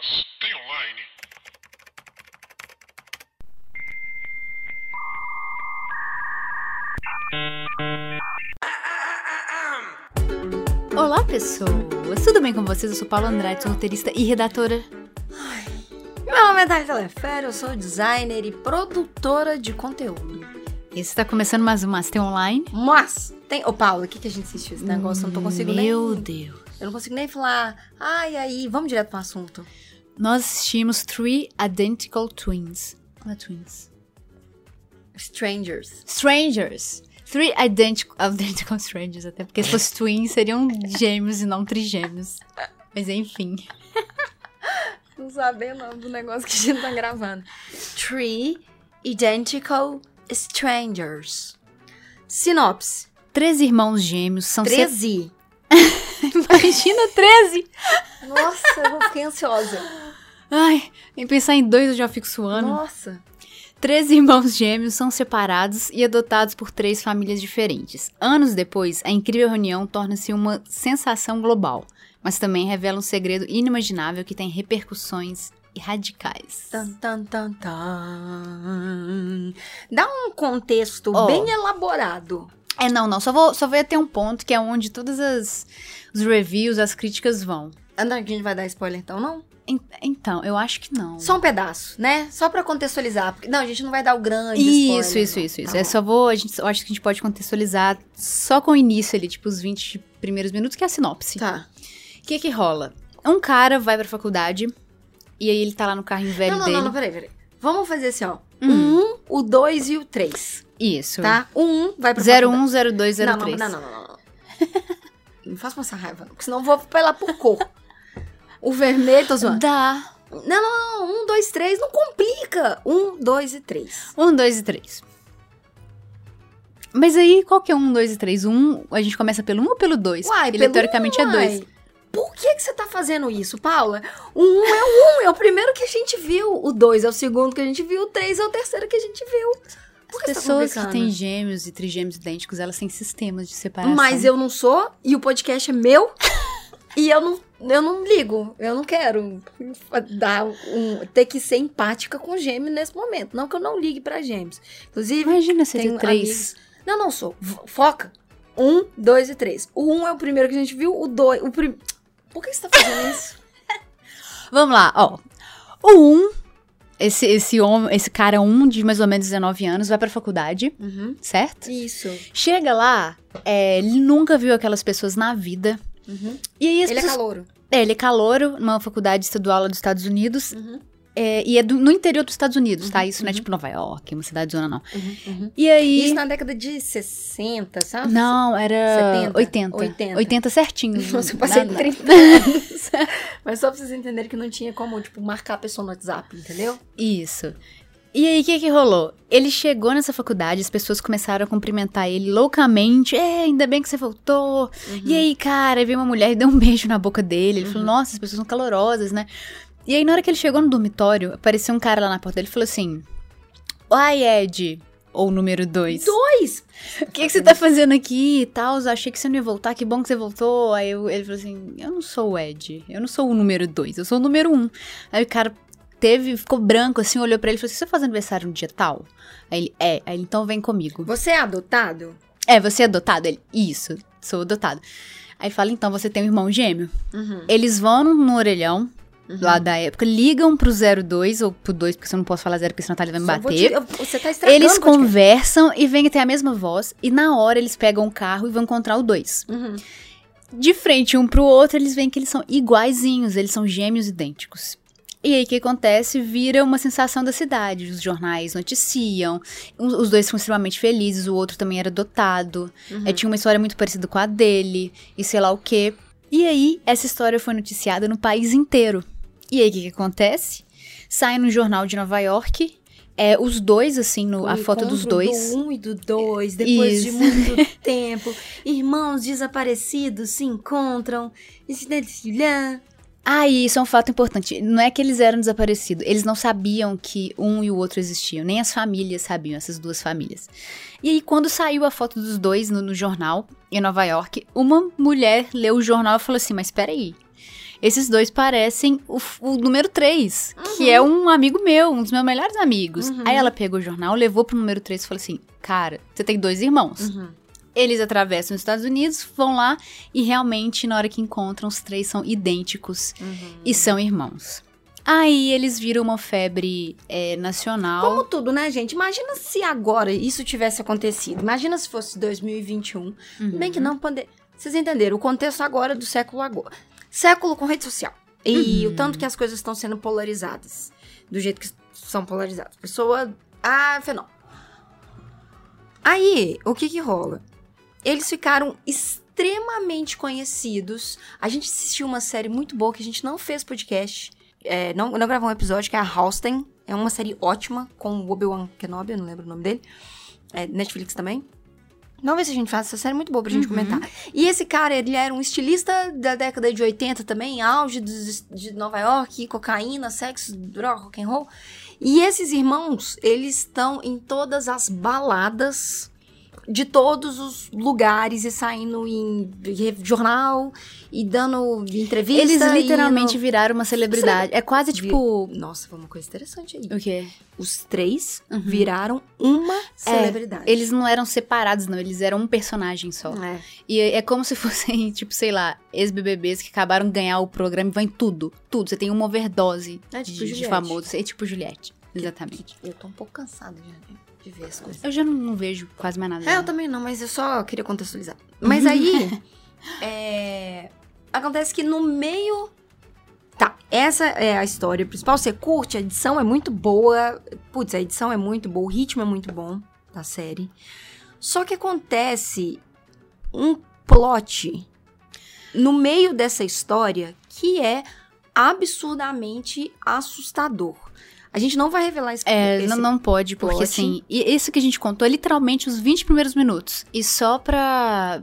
Mas tem online? Olá, pessoas! Tudo bem com vocês? Eu sou Paula Andrade, sou roteirista e redatora. Meu nome é Thalia Lefere, eu sou designer e produtora de conteúdo. Esse está começando mais um Master Online. Mas, tem. Ô, Paulo, o que, que a gente assistiu esse negócio? Eu não tô conseguindo Meu nem. Deus. Eu não consigo nem falar. Ai, aí, vamos direto pro assunto. Nós assistimos Three Identical Twins. Não é Twins. Strangers. Strangers. Three Identical, identical Strangers, até porque se fosse Twins seriam gêmeos e não trigêmeos. Mas enfim. Não saber o nome do negócio que a gente tá gravando. Three Identical Strangers. Sinopse. Três irmãos gêmeos são... se- 13. Imagina 13! Nossa, eu fiquei ansiosa. Ai, em pensar em dois eu já fico suando. Nossa. Três irmãos gêmeos são separados e adotados por três famílias diferentes. Anos depois, a incrível reunião torna-se uma sensação global, mas também revela um segredo inimaginável que tem repercussões radicais. Tan, tan, tan, tan. Dá um contexto Ó. bem elaborado. É, não, não, só vou, só vou ter um ponto que é onde todas as os reviews, as críticas vão. Não, a gente vai dar spoiler então, não? En- Então, eu acho que não. Só um pedaço, né? Só pra contextualizar. Porque, não, a gente não vai dar o grande Isso, spoiler. isso, não. isso, isso. Tá É só vou, a gente, eu acho que a gente pode contextualizar só com o início ali, tipo os 20 primeiros minutos, que é a sinopse. Tá. O que que rola? Um cara vai pra faculdade e aí ele tá lá no carrinho velho Não, não, dele. não, não, peraí, peraí. Vamos fazer assim, ó. Hum. O 1, o 2 e o 3, Isso. tá? O 1 vai pra 01, 02, Não, 03. não, não, não, não, não. Não faça passar raiva, não, porque senão eu vou apelar por cor. O vermelho, tô zoando. Dá. Não, não, não. Um, dois, três, não complica. Um, dois e três. Um, dois e três. Mas aí, qual que é um, dois e três? Um, a gente começa pelo um ou pelo dois? Uai, Ele teoricamente um, é dois. uai. Por que, que você tá fazendo isso, Paula? O um é o um, é o primeiro que a gente viu. O dois é o segundo que a gente viu. O três é o terceiro que a gente viu. Por As que você tá pessoas que têm gêmeos e trigêmeos idênticos, elas têm sistemas de separação. Mas eu não sou, e o podcast é meu, e eu não, eu não ligo. Eu não quero dar um, ter que ser empática com gêmeo nesse momento. Não que eu não ligue pra gêmeos. Inclusive, Imagina você Tenho ter três. amigos- Não, não sou. Foca. Um, dois e três. O um é o primeiro que a gente viu, o dois. O prim... Por que você tá fazendo isso? Vamos lá, ó. O um, esse, esse, homem, esse cara um de mais ou menos 19 anos, vai pra faculdade, Uhum. certo? Isso. Chega lá, é, ele nunca viu aquelas pessoas na vida. Uhum. E aí as Ele é pessoas- calouro. É, ele é calouro numa faculdade estadual lá dos Estados Unidos. Uhum. é, e é do- no interior dos Estados Unidos, tá? Uhum, Isso não é uhum. tipo Nova York, uma cidade zona, não. Uhum. Uhum. E aí. Isso na década de 60, sabe? Não, era 70, 80. 80. 80 certinho. Nossa, eu passei Nada- 30 anos. Mas só pra vocês entenderem que não tinha como, tipo, marcar a pessoa no WhatsApp, entendeu? Isso. E aí, o que que rolou? Ele chegou nessa faculdade, as pessoas começaram a cumprimentar ele loucamente. É, ainda bem que você voltou. E aí, cara, aí veio uma mulher e deu um beijo na boca dele. Ele falou, nossa, as pessoas são calorosas, né? E aí, na hora que ele chegou no dormitório, apareceu um cara lá na porta dele e falou assim: Uai, Ed. Ou número dois. Dois! O que, que você tá fazendo aqui e tal? Achei que você não ia voltar, que bom que você voltou. Aí eu- ele falou assim: Eu não sou o Ed, eu não sou o número dois, eu sou o número um. Aí o cara teve, ficou branco assim, olhou pra ele e falou assim: Você faz aniversário no dia tal? Aí ele: É, aí ele, então vem comigo. Você é adotado? É, você é adotado? Ele: Isso, sou adotado. Aí fala: Então você tem um irmão gêmeo? Uhum. Eles vão no, no orelhão. Lá da época, ligam pro 02 ou pro 2, porque eu não posso falar 0, porque senão a Thalia vai me Só bater. te- eu- você tá estragando Eles conversam e vêm ter a mesma voz, e na hora eles pegam o carro e vão encontrar o dois. Uhum. De frente um pro outro, eles veem que eles são iguaizinhos, eles são gêmeos idênticos. E aí o que acontece? Vira uma sensação da cidade. Os jornais noticiam, os os dois são extremamente felizes, o outro também era adotado. Uhum. É, tinha uma história muito parecida com a dele, e sei lá o quê. E aí, essa história foi noticiada no país inteiro. E aí, o que, que acontece? Sai no jornal de Nova York, é, os dois, assim, no, a foto dos dois. Do um e do dois, depois de Isso. muito tempo. Irmãos desaparecidos se encontram. E se dedilham. Ah, e isso é um fato importante. Não é que eles eram desaparecidos, eles não sabiam que um e o outro existiam. Nem as famílias sabiam, essas duas famílias. E aí, quando saiu a foto dos dois no, no jornal, em Nova York, uma mulher leu o jornal e falou assim: Mas peraí. esses dois parecem o, o número 3, que é um amigo meu, um dos meus melhores amigos. Uhum. Aí ela pegou o jornal, levou pro número 3 e falou assim: Cara, você tem dois irmãos. Uhum. Eles atravessam os Estados Unidos, vão lá e realmente, na hora que encontram, os três são idênticos Uhum. e são irmãos. Aí eles viram uma febre é, nacional. Como tudo, né, gente? Imagina se agora isso tivesse acontecido. Imagina se fosse 2021. Uhum. Bem que não pande... Vocês entenderam? O contexto agora do século agora. Século com rede social. E Uhum. o tanto que as coisas estão sendo polarizadas. Do jeito que são polarizadas. Pessoa. Ah, fenômeno. Aí, o que que rola? Eles ficaram extremamente conhecidos. A gente assistiu uma série muito boa que a gente não fez podcast. É, não, não gravou um episódio, que é a Halston. É uma série ótima com o Obi-Wan Kenobi, eu não lembro o nome dele. É, Netflix também. Vamos ver se a gente faz essa série muito boa pra gente Uhum. comentar. E esse cara, ele era um estilista da década de 80 também, auge dos- de Nova York, cocaína, sexo, droga, rock and roll. E esses irmãos, eles estão em todas as baladas de todos os lugares e saindo em jornal e dando entrevista. Eles literalmente indo- viraram uma celebridade. É quase Vi- tipo. Nossa, foi uma coisa interessante aí. O quê? Os três Uhum. viraram uma celebridade. Eles não eram separados, não. Eles eram um personagem só. É. E é é como se fossem, tipo, sei lá, ex-BBBs que acabaram de ganhar o programa e vão em tudo. Tudo. Você tem uma overdose É tipo de, de famoso. É tipo Juliette. Exatamente. Eu tô um pouco cansada de, de ver as coisas. Eu já não, não vejo quase mais nada. É, eu também não, mas eu só queria contextualizar. Mas aí, é, acontece que no meio... Tá, essa é a história principal. Você curte, a edição é muito boa. Putz, a edição é muito boa, o ritmo é muito bom da série. Só que acontece um plot no meio dessa história que é absurdamente assustador. A gente não vai revelar esse, É, esse não, não pode, porque plot. assim, e isso que a gente contou é literalmente os 20 primeiros minutos. E só pra,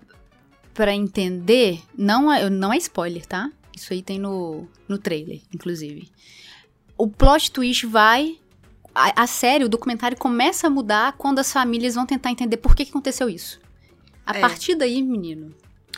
pra entender, não é, não é spoiler, tá? Isso aí tem no, no trailer, inclusive. O plot twist vai. A, a série, o documentário começa a mudar quando as famílias vão tentar entender por que, que aconteceu isso. A É. partir daí, menino,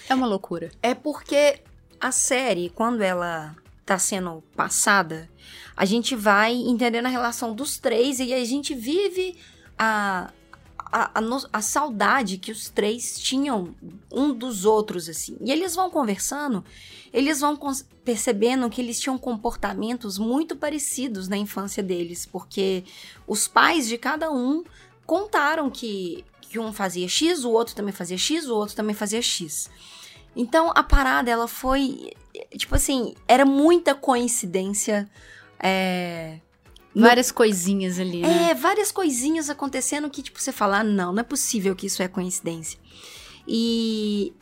é uma loucura. É porque a série, quando ela tá sendo passada, a gente vai entendendo a relação dos três e a gente vive a, a, a, a saudade que os três tinham um dos outros, assim. E eles vão conversando, eles vão percebendo que eles tinham comportamentos muito parecidos na infância deles, porque os pais de cada um contaram que, que um fazia X, o outro também fazia X, o outro também fazia X. Então a parada, ela foi. Tipo assim, era muita coincidência. É. no- Várias coisinhas ali, né? é, várias coisinhas acontecendo que, tipo, você fala, ah, não, não é possível que isso é coincidência. E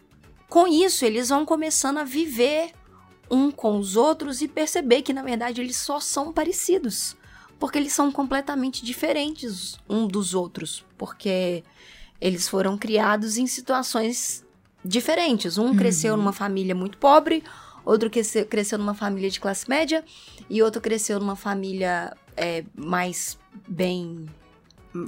com isso, eles vão começando a viver um com os outros e perceber que, na verdade, eles só são parecidos. Porque eles são completamente diferentes um dos outros. Porque eles foram criados em situações diferentes. Um cresceu numa família muito pobre, outro cresceu, cresceu numa família de classe média, e outro cresceu numa família é, mais bem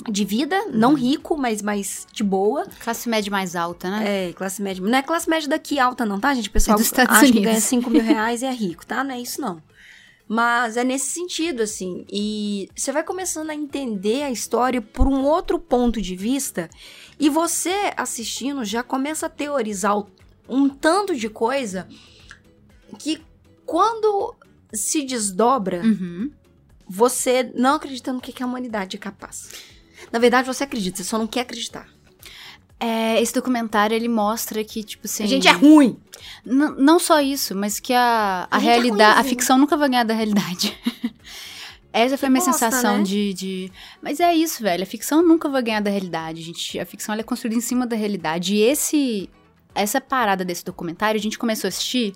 de vida, não rico, mas mais de boa. Classe média mais alta, né? É, classe média. Não é classe média daqui alta, não, tá, gente? O pessoal É dos Estados acha que Unidos. ganha 5 mil reais e é rico, tá? Não é isso, não. Mas é nesse sentido, assim. E você vai começando a entender a história por um outro ponto de vista. E você, assistindo, já começa a teorizar um tanto de coisa que quando se desdobra, Uhum. você não acredita no que que a humanidade é capaz. Na verdade, você acredita, você só não quer acreditar. É, esse documentário, ele mostra que, tipo assim... A gente é ruim. N- não só isso, mas que a, a, A é realidade, a ruimzinho. ficção nunca vai ganhar da realidade. Essa foi a minha bosta, sensação né? de, de. Mas é isso, velho. A ficção nunca vai ganhar da realidade, gente. A ficção ela é construída em cima da realidade. E esse. Essa parada desse documentário, a gente começou a assistir.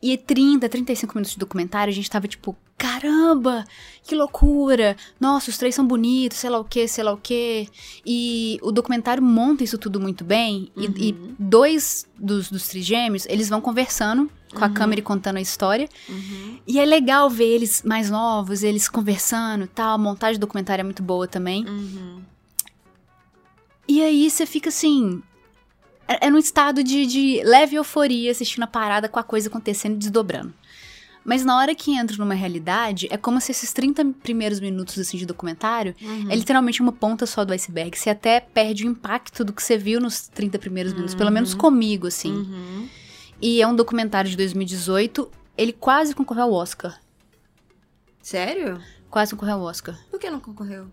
E 30, 35 minutos de documentário, a gente tava tipo, caramba, que loucura! Nossa, os três são bonitos, sei lá o que, sei lá o que. E o documentário monta isso tudo muito bem. E- E, Uhum. dois dos, dos trigêmeos, eles vão conversando com a Uhum. câmera e contando a história. E é legal ver eles mais novos, eles conversando e tal. A montagem do documentário é muito boa também. Uhum. E aí você fica assim. É, é num estado de, de leve euforia assistindo a parada com a coisa acontecendo e desdobrando. Mas na hora que entra numa realidade, é como se esses 30 primeiros minutos assim, de documentário Uhum. é literalmente uma ponta só do iceberg. Você até perde o impacto do que você viu nos 30 primeiros minutos, pelo menos comigo, assim. Uhum. E é um documentário de 2018. Ele quase concorreu ao Oscar. Sério? Quase concorreu ao Oscar. Por que não concorreu?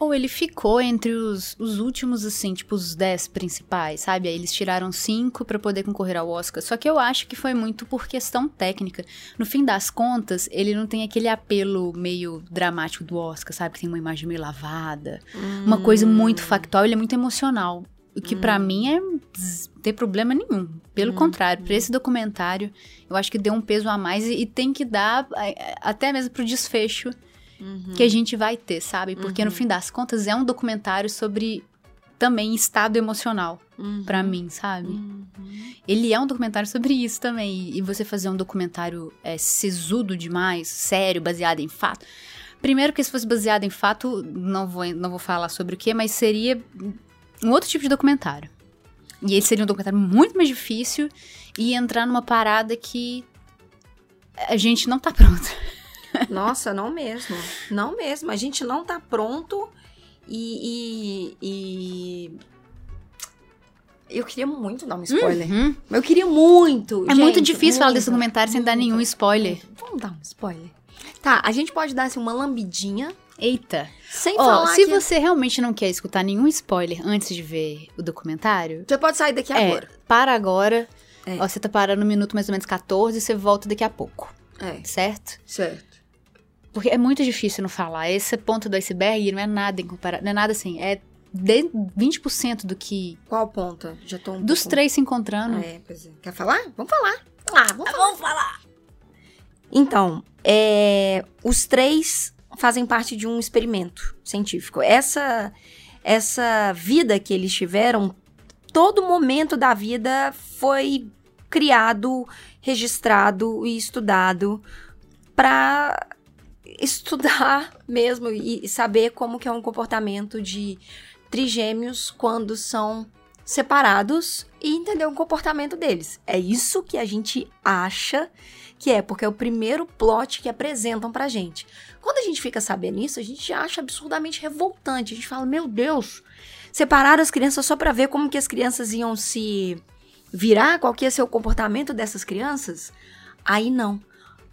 Ou ele ficou entre os, os últimos, assim, tipo, os 10 principais, sabe? Aí eles tiraram cinco pra poder concorrer ao Oscar. Só que eu acho que foi muito por questão técnica. No fim das contas, ele não tem aquele apelo meio dramático do Oscar, sabe? Que tem uma imagem meio lavada. Uma coisa muito factual, ele é muito emocional. O que pra mim é tem problema nenhum. Pelo contrário, pra esse documentário, eu acho que deu um peso a mais e, e tem que dar até mesmo pro desfecho que a gente vai ter, sabe? Porque no fim das contas é um documentário sobre também estado emocional Uhum. pra mim, sabe? Uhum. Ele é um documentário sobre isso também. E você fazer um documentário é, sisudo demais, sério, baseado em fato. Primeiro que se fosse baseado em fato, não vou, não vou falar sobre o que, mas seria um outro tipo de documentário. E ele seria um documentário muito mais difícil e entrar numa parada que a gente não tá pronto. Nossa, não mesmo. Não mesmo. A gente não tá pronto e. e, e- Eu queria muito dar um spoiler. Uhum. Eu queria muito. É muito gente, difícil falar muito, desse documentário sem dar muito. nenhum spoiler. Vamos dar um spoiler. Tá, a gente pode dar assim, uma lambidinha Eita. sem Ó, falar se que... você realmente não quer escutar nenhum spoiler antes de ver o documentário, Você pode sair daqui é, agora. para agora. É. Ó, você tá parando no minuto mais ou menos 14 e você volta daqui a pouco, É, certo? certo. Porque é muito difícil não falar. Esse ponto do iceberg não é nada em comparação. Não é nada assim. É de 20% do que. Qual ponta? Já tô um Dos pouco- três se encontrando. É, pois é. Quer falar? Vamos falar. Vamos lá, vamos, vamos falar. Então, é, os três fazem parte de um experimento científico. Essa, essa vida que eles tiveram, todo momento da vida foi criado, registrado e estudado para estudar mesmo e saber como que é um comportamento de trigêmeos quando são separados e entender o comportamento deles. É isso que a gente acha que é, porque é o primeiro plot que apresentam pra gente. Quando a gente fica sabendo isso, a gente acha absurdamente revoltante. A gente fala, meu Deus, separaram as crianças só pra ver como que as crianças iam se virar, qual que ia ser o comportamento dessas crianças? Aí não.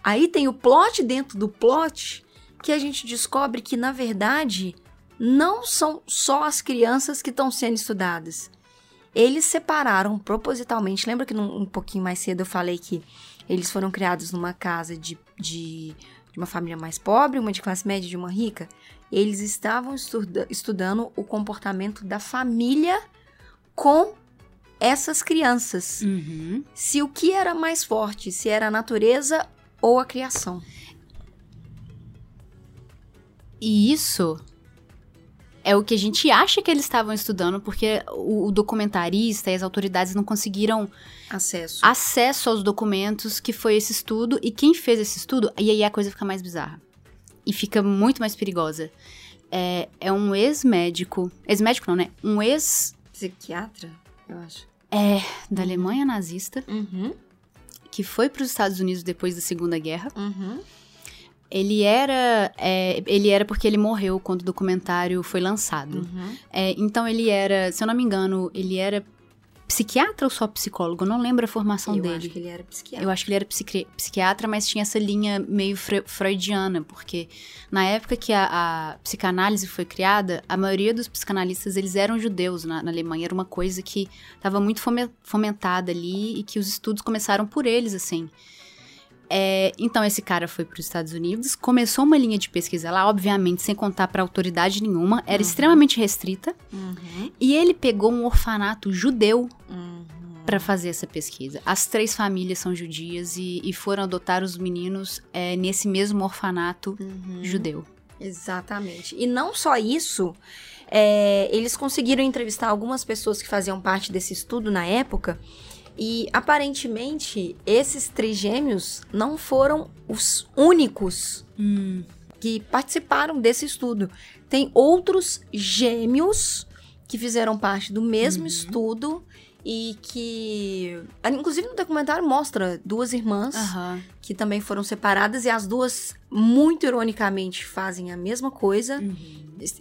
Aí tem o plot dentro do plot que a gente descobre que, na verdade, não são só as crianças que estão sendo estudadas. Eles separaram propositalmente. Lembra que num- um pouquinho mais cedo eu falei que eles foram criados numa casa de, de, de uma família mais pobre, uma de classe média e de uma rica? Eles estavam estuda- estudando o comportamento da família com essas crianças. Uhum. Se o que era mais forte, se era a natureza ou a criação. E isso é o que a gente acha que eles estavam estudando, porque o, documentarista e as autoridades não conseguiram Acesso. acesso aos documentos que foi esse estudo. E quem fez esse estudo, e aí a coisa fica mais bizarra. E fica muito mais perigosa. É, é um ex-médico. Ex-médico não, né? Um ex Psiquiatra, eu acho. é, da Alemanha nazista, Uhum, que foi para os Estados Unidos depois da Segunda Guerra. uhum. Ele era. é, ele era porque ele morreu quando o documentário foi lançado. Uhum. É, então ele era, se eu não me engano, ele era psiquiatra ou só psicólogo? Eu não lembro a formação Eu dele. acho que ele era psiquiatra. Eu acho que ele era psiqui- psiquiatra, mas tinha essa linha meio fre- freudiana, porque na época que a, a psicanálise foi criada, a maioria dos psicanalistas eles eram judeus na, na Alemanha, era uma coisa que estava muito fome- fomentada ali e que os estudos começaram por eles, assim. É, então esse cara foi para os Estados Unidos, começou uma linha de pesquisa lá, obviamente sem contar para autoridade nenhuma, era Uhum. extremamente restrita, Uhum, e ele pegou um orfanato judeu uhum. para fazer essa pesquisa. As três famílias são judias e, e foram adotar os meninos é, nesse mesmo orfanato Uhum. judeu. Exatamente. E não só isso, é, eles conseguiram entrevistar algumas pessoas que faziam parte desse estudo na época. E aparentemente, esses trigêmeos não foram os únicos que participaram desse estudo. Tem outros gêmeos que fizeram parte do mesmo estudo e que. Inclusive no documentário mostra duas irmãs que também foram separadas e as duas, muito ironicamente, fazem a mesma coisa,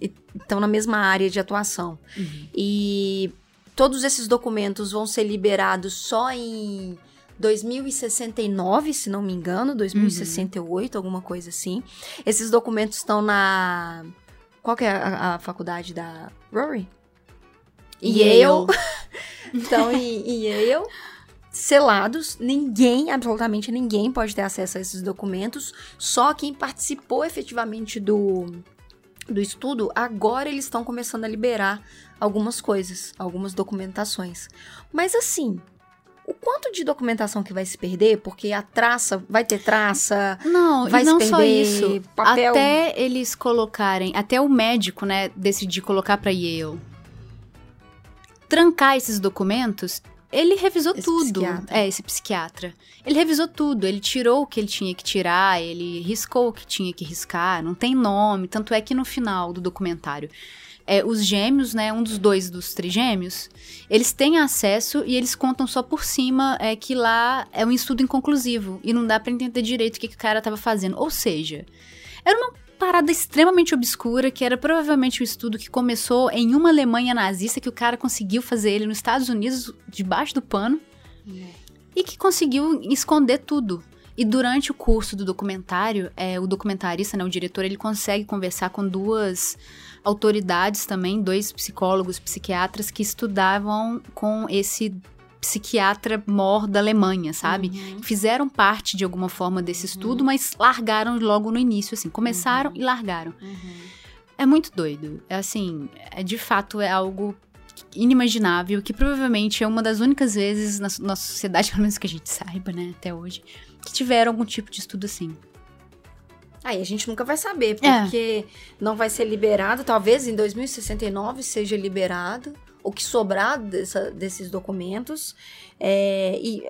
e- estão na mesma área de atuação. Uhum. E todos esses documentos vão ser liberados só em 2069, se não me engano, 2068, alguma coisa assim. Esses documentos estão na. Qual que é a, a faculdade da Rory? Yale. Estão em, em Yale. Selados, ninguém, absolutamente ninguém pode ter acesso a esses documentos, só quem participou efetivamente do, do estudo, agora eles estão começando a liberar algumas coisas, algumas documentações. Mas assim, o quanto de documentação que vai se perder, porque a traça, vai ter traça, Não, vai e não se só perder isso. papel. Até eles colocarem, até o médico, né, decidir colocar pra Yale trancar esses documentos, ele revisou Esse tudo. psiquiatra. É, esse psiquiatra. Ele revisou tudo, ele tirou o que ele tinha que tirar, ele riscou o que tinha que riscar, não tem nome, tanto é que no final do documentário, é, os gêmeos, né, um dos dois dos trigêmeos, eles têm acesso e eles contam só por cima é, que lá é um estudo inconclusivo e não dá pra entender direito o que, que o cara tava fazendo. Ou seja, era uma parada extremamente obscura que era provavelmente o estudo que começou em uma Alemanha nazista que o cara conseguiu fazer ele nos Estados Unidos debaixo do pano e que conseguiu esconder tudo. E durante o curso do documentário, é, o documentarista, né, o diretor, ele consegue conversar com duas autoridades também, dois psicólogos, psiquiatras que estudavam com esse psiquiatra mor da Alemanha, sabe? Fizeram parte de alguma forma desse estudo, mas largaram logo no início, assim, começaram e largaram. É muito doido. É assim, é, de fato é algo inimaginável, que provavelmente é uma das únicas vezes na nossa sociedade, pelo menos que a gente saiba, né, até hoje, que tiveram algum tipo de estudo assim. Aí a gente nunca vai saber, É. porque não vai ser liberado. Talvez em 2069 seja liberado o que sobrar dessa- desses documentos. É, e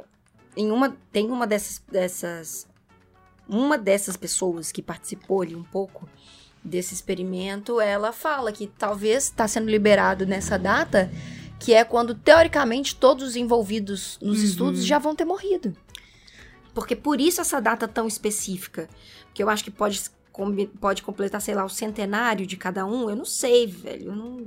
em uma, tem uma dessas, dessas. Uma dessas pessoas que participou ali um pouco desse experimento, ela fala que talvez está sendo liberado nessa data, que é quando, teoricamente, todos os envolvidos nos Uhum. estudos já vão ter morrido. Porque por isso essa data tão específica. Porque eu acho que pode, pode completar, sei lá, o centenário de cada um. Eu não sei, velho. Eu não...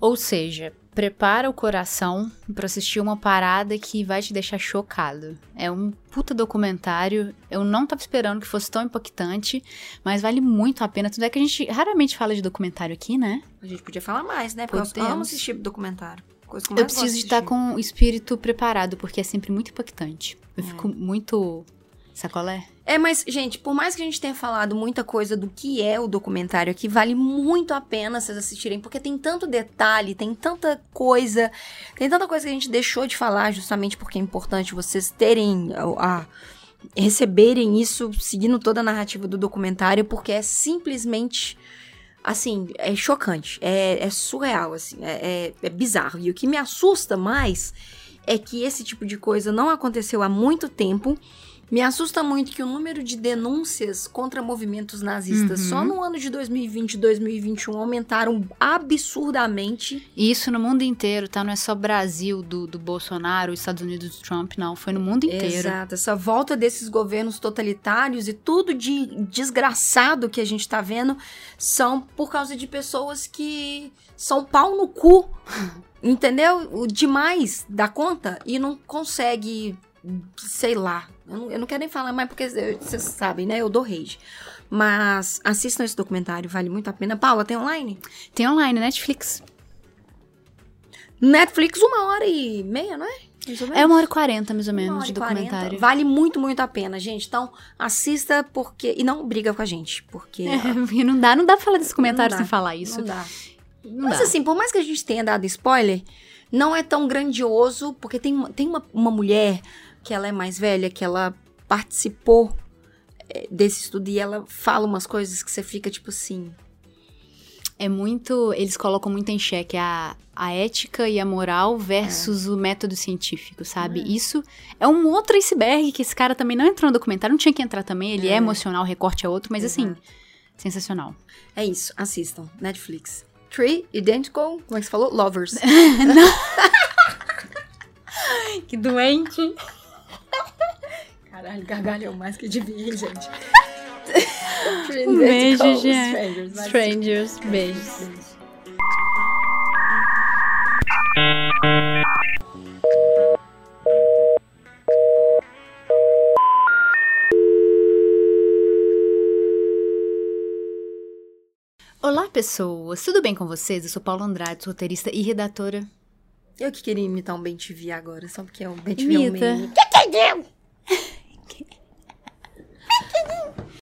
Ou seja, prepara o coração pra assistir uma parada que vai te deixar chocado. É um puta documentário. Eu não tava esperando que fosse tão impactante, mas vale muito a pena. Tudo é que a gente raramente fala de documentário aqui, né? A gente podia falar mais, né? Porque eu Podemos. amo assistir documentário. Coisa que eu Eu preciso de estar com o espírito preparado, porque é sempre muito impactante. Eu É. fico muito. Sacolé? É, mas, gente, por mais que a gente tenha falado muita coisa do que é o documentário aqui, vale muito a pena vocês assistirem, porque tem tanto detalhe, tem tanta coisa, tem tanta coisa que a gente deixou de falar, justamente porque é importante vocês terem a. a- receberem isso seguindo toda a narrativa do documentário, porque é simplesmente. Assim, é chocante, é, é surreal, assim, é, é, é bizarro. E o que me assusta mais é que esse tipo de coisa não aconteceu há muito tempo. Me assusta muito que o número de denúncias contra movimentos nazistas Uhum. só no ano de 2020 e 2021 aumentaram absurdamente. E isso no mundo inteiro, tá? Não é só Brasil do, do Bolsonaro, Estados Unidos do Trump, não. Foi no mundo inteiro. Exato, essa volta desses governos totalitários e tudo de desgraçado que a gente tá vendo são por causa de pessoas que são pau no cu, entendeu? O demais da conta e não consegue, sei lá. Eu não, eu não quero nem falar mais porque vocês sabem, né? Eu dou rage. Mas assistam esse documentário, vale muito a pena. Paula, tem online? Tem online, Netflix. Netflix, uma hora e meia, não é? É uma hora e quarenta, mais ou Uma menos, hora de documentário. Vale muito, muito a pena, gente. Então, assista porque. E não briga com a gente, porque. É, não dá, não dá pra falar desse comentário sem falar isso. Não dá. Não Mas dá. assim, por mais que a gente tenha dado spoiler, não é tão grandioso, porque tem, tem uma, uma mulher que ela é mais velha, que ela participou é, desse estudo e ela fala umas coisas que você fica tipo assim. É muito. Eles colocam muito em xeque a, a ética e a moral versus o método científico, sabe? Isso é um outro iceberg que esse cara também não entrou no documentário, não tinha que entrar também. Ele é, É. emocional, o recorte é outro, mas assim, sensacional. É isso, assistam. Netflix. Three Identical, como é que você falou? Lovers. Que doente. Caralho, gargalhou mais que devia, gente. Um beijo, gente. Strangers. vai. Strangers, beijos. Beijo. Olá, pessoas. Tudo bem com vocês? Eu sou Paula Andrade, roteirista e redatora. Eu que queria imitar um bem agora, só porque é um bem TV é um meme. Que que deu?